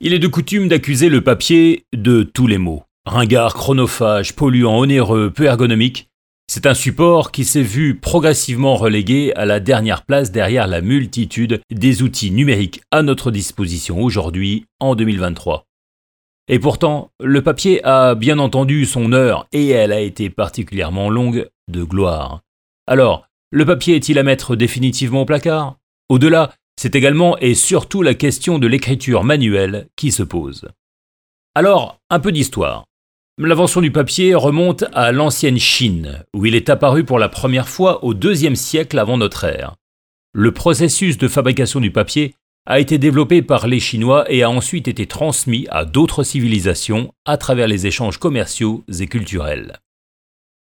Il est de coutume d'accuser le papier de tous les maux. Ringard, chronophage, polluant, onéreux, peu ergonomique. C'est un support qui s'est vu progressivement relégué à la dernière place derrière la multitude des outils numériques à notre disposition aujourd'hui, en 2023. Et pourtant, le papier a bien entendu son heure, et elle a été particulièrement longue, de gloire. Alors, le papier est-il à mettre définitivement au placard? Au-delà, c'est également et surtout la question de l'écriture manuelle qui se pose. Alors, un peu d'histoire. L'invention du papier remonte à l'ancienne Chine, où il est apparu pour la première fois au deuxième siècle avant notre ère. Le processus de fabrication du papier a été développé par les Chinois et a ensuite été transmis à d'autres civilisations à travers les échanges commerciaux et culturels.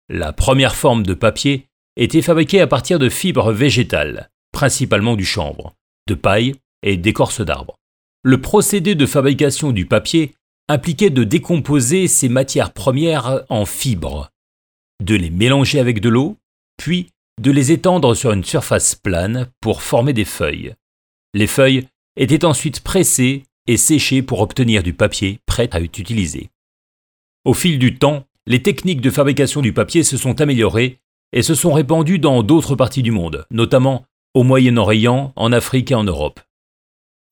La première forme de papier était fabriquée à partir de fibres végétales, principalement du chanvre, de paille et d'écorce d'arbres. Le procédé de fabrication du papier impliquait de décomposer ces matières premières en fibres, de les mélanger avec de l'eau, puis de les étendre sur une surface plane pour former des feuilles. Les feuilles étaient ensuite pressées et séchées pour obtenir du papier prêt à être utilisé. Au fil du temps, les techniques de fabrication du papier se sont améliorées et se sont répandues dans d'autres parties du monde, notamment au Moyen-Orient, en Afrique et en Europe.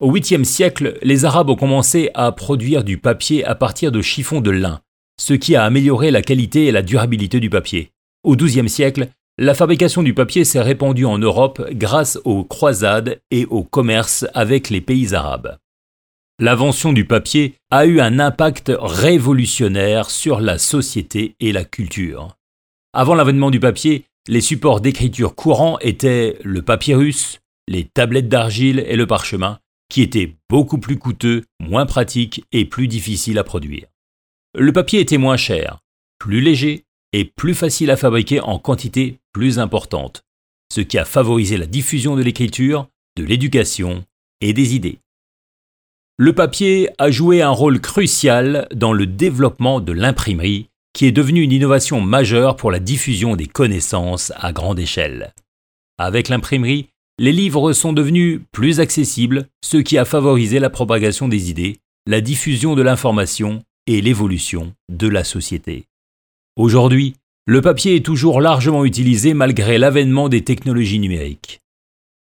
Au 8e siècle, les Arabes ont commencé à produire du papier à partir de chiffons de lin, ce qui a amélioré la qualité et la durabilité du papier. Au XIIe siècle, la fabrication du papier s'est répandue en Europe grâce aux croisades et au commerce avec les pays arabes. L'invention du papier a eu un impact révolutionnaire sur la société et la culture. Avant l'avènement du papier, les supports d'écriture courants étaient le papyrus, les tablettes d'argile et le parchemin, qui étaient beaucoup plus coûteux, moins pratiques et plus difficiles à produire. Le papier était moins cher, plus léger et plus facile à fabriquer en quantité plus importante, ce qui a favorisé la diffusion de l'écriture, de l'éducation et des idées. Le papier a joué un rôle crucial dans le développement de l'imprimerie qui est devenue une innovation majeure pour la diffusion des connaissances à grande échelle. Avec l'imprimerie, les livres sont devenus plus accessibles, ce qui a favorisé la propagation des idées, la diffusion de l'information et l'évolution de la société. Aujourd'hui, le papier est toujours largement utilisé malgré l'avènement des technologies numériques.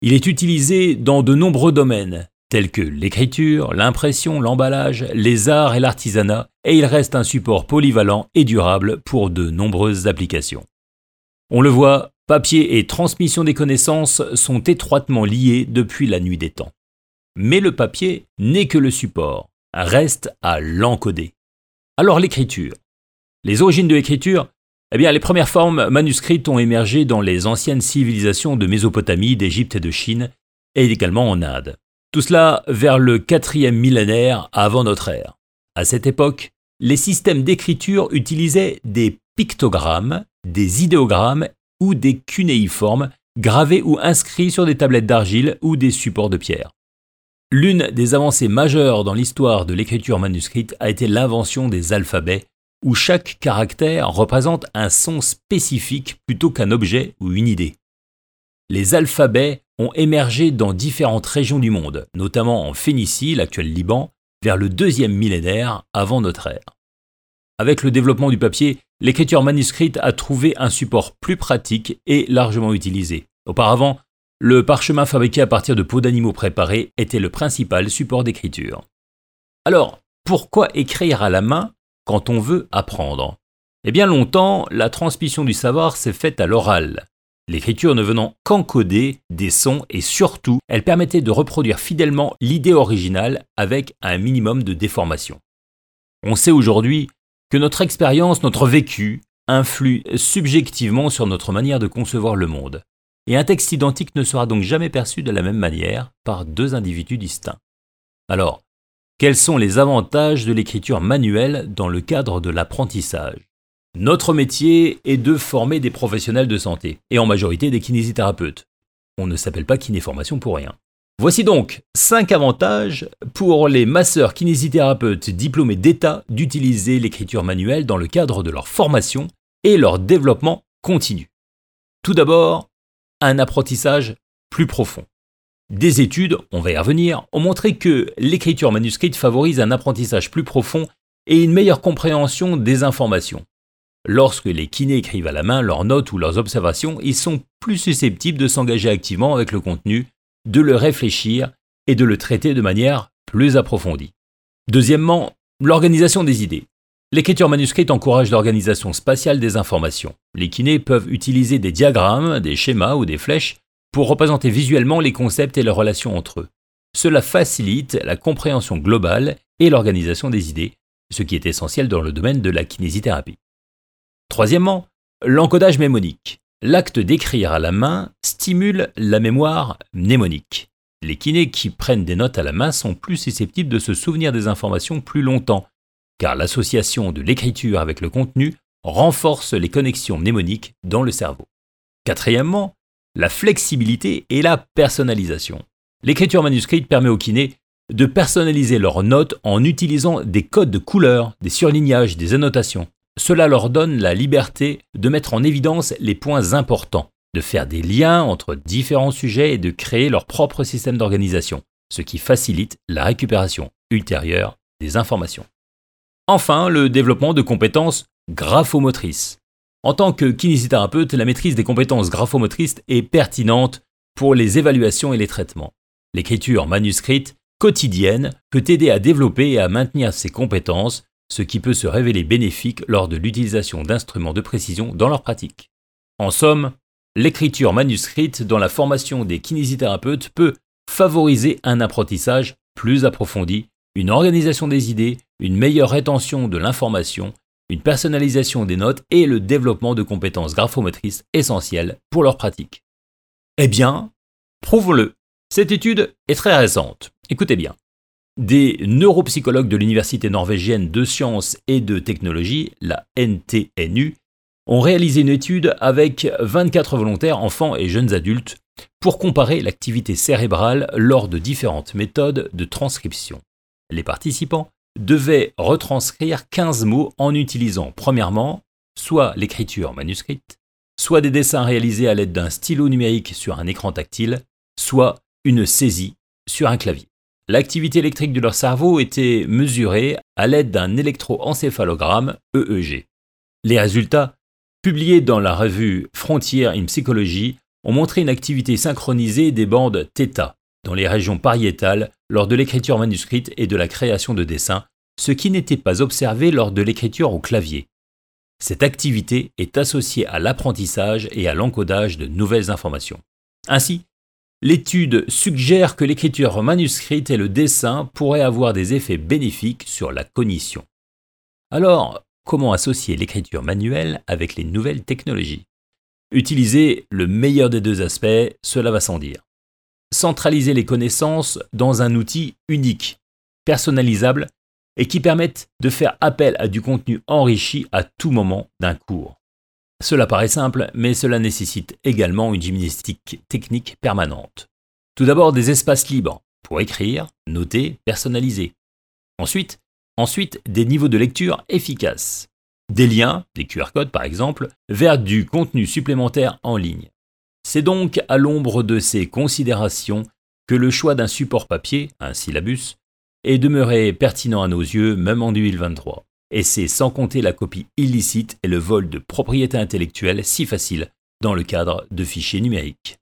Il est utilisé dans de nombreux domaines, tels que l'écriture, l'impression, l'emballage, les arts et l'artisanat, et il reste un support polyvalent et durable pour de nombreuses applications. On le voit, papier et transmission des connaissances sont étroitement liés depuis la nuit des temps. Mais le papier n'est que le support, reste à l'encoder. Alors l'écriture. Les origines de l'écriture eh bien, les premières formes manuscrites ont émergé dans les anciennes civilisations de Mésopotamie, d'Égypte et de Chine, et également en Inde. Tout cela vers le quatrième millénaire avant notre ère. À cette époque, les systèmes d'écriture utilisaient des pictogrammes, des idéogrammes ou des cunéiformes gravés ou inscrits sur des tablettes d'argile ou des supports de pierre. L'une des avancées majeures dans l'histoire de l'écriture manuscrite a été l'invention des alphabets, où chaque caractère représente un son spécifique plutôt qu'un objet ou une idée. Les alphabets émergé dans différentes régions du monde, notamment en Phénicie, l'actuel Liban, vers le deuxième millénaire avant notre ère. Avec le développement du papier, l'écriture manuscrite a trouvé un support plus pratique et largement utilisé. Auparavant, le parchemin fabriqué à partir de peaux d'animaux préparés était le principal support d'écriture. Alors, pourquoi écrire à la main quand on veut apprendre? Eh bien longtemps, la transmission du savoir s'est faite à l'oral l'écriture ne venant qu'encoder des sons et surtout, elle permettait de reproduire fidèlement l'idée originale avec un minimum de déformation. On sait aujourd'hui que notre expérience, notre vécu, influe subjectivement sur notre manière de concevoir le monde. Et un texte identique ne sera donc jamais perçu de la même manière par deux individus distincts. Alors, quels sont les avantages de l'écriture manuelle dans le cadre de l'apprentissage? Notre métier est de former des professionnels de santé, et en majorité des kinésithérapeutes. On ne s'appelle pas kinéformation pour rien. Voici donc 5 avantages pour les masseurs kinésithérapeutes diplômés d'État d'utiliser l'écriture manuelle dans le cadre de leur formation et leur développement continu. Tout d'abord, un apprentissage plus profond. Des études, on va y revenir, ont montré que l'écriture manuscrite favorise un apprentissage plus profond et une meilleure compréhension des informations. Lorsque les kinés écrivent à la main leurs notes ou leurs observations, ils sont plus susceptibles de s'engager activement avec le contenu, de le réfléchir et de le traiter de manière plus approfondie. Deuxièmement, l'organisation des idées. L'écriture manuscrite encourage l'organisation spatiale des informations. Les kinés peuvent utiliser des diagrammes, des schémas ou des flèches pour représenter visuellement les concepts et leurs relations entre eux. Cela facilite la compréhension globale et l'organisation des idées, ce qui est essentiel dans le domaine de la kinésithérapie. Troisièmement, l'encodage mémonique. L'acte d'écrire à la main stimule la mémoire mnémonique. Les kinés qui prennent des notes à la main sont plus susceptibles de se souvenir des informations plus longtemps, car l'association de l'écriture avec le contenu renforce les connexions mnémoniques dans le cerveau. Quatrièmement, la flexibilité et la personnalisation. L'écriture manuscrite permet aux kinés de personnaliser leurs notes en utilisant des codes de couleurs, des surlignages, des annotations. Cela leur donne la liberté de mettre en évidence les points importants, de faire des liens entre différents sujets et de créer leur propre système d'organisation, ce qui facilite la récupération ultérieure des informations. Enfin, le développement de compétences graphomotrices. En tant que kinésithérapeute, la maîtrise des compétences graphomotrices est pertinente pour les évaluations et les traitements. L'écriture manuscrite quotidienne peut aider à développer et à maintenir ces compétences, ce qui peut se révéler bénéfique lors de l'utilisation d'instruments de précision dans leur pratique. En somme, l'écriture manuscrite dans la formation des kinésithérapeutes peut favoriser un apprentissage plus approfondi, une organisation des idées, une meilleure rétention de l'information une personnalisation des notes et le développement de compétences graphomotrices essentielles pour leur pratique. Eh bien, prouvons-le. Cette étude est très récente. Écoutez bien. Des neuropsychologues de l'Université norvégienne de sciences et de technologie, la NTNU, ont réalisé une étude avec 24 volontaires, enfants et jeunes adultes, pour comparer l'activité cérébrale lors de différentes méthodes de transcription. Les participants devait retranscrire 15 mots en utilisant premièrement soit l'écriture manuscrite, soit des dessins réalisés à l'aide d'un stylo numérique sur un écran tactile, soit une saisie sur un clavier. L'activité électrique de leur cerveau était mesurée à l'aide d'un électroencéphalogramme EEG. Les résultats, publiés dans la revue Frontier in Psychology, ont montré une activité synchronisée des bandes θ dans les régions pariétales lors de l'écriture manuscrite et de la création de dessins, ce qui n'était pas observé lors de l'écriture au clavier. Cette activité est associée à l'apprentissage et à l'encodage de nouvelles informations. Ainsi, l'étude suggère que l'écriture manuscrite et le dessin pourraient avoir des effets bénéfiques sur la cognition. Alors, comment associer l'écriture manuelle avec les nouvelles technologies? Utiliser le meilleur des deux aspects, cela va sans dire centraliser les connaissances dans un outil unique, personnalisable et qui permette de faire appel à du contenu enrichi à tout moment d'un cours. Cela paraît simple, mais cela nécessite également une gymnastique technique permanente. Tout d'abord des espaces libres pour écrire, noter, personnaliser. Ensuite, ensuite des niveaux de lecture efficaces. Des liens, des QR codes par exemple, vers du contenu supplémentaire en ligne. C'est donc à l'ombre de ces considérations que le choix d'un support papier, un syllabus, est demeuré pertinent à nos yeux même en 2023. Et c'est sans compter la copie illicite et le vol de propriété intellectuelle si facile dans le cadre de fichiers numériques.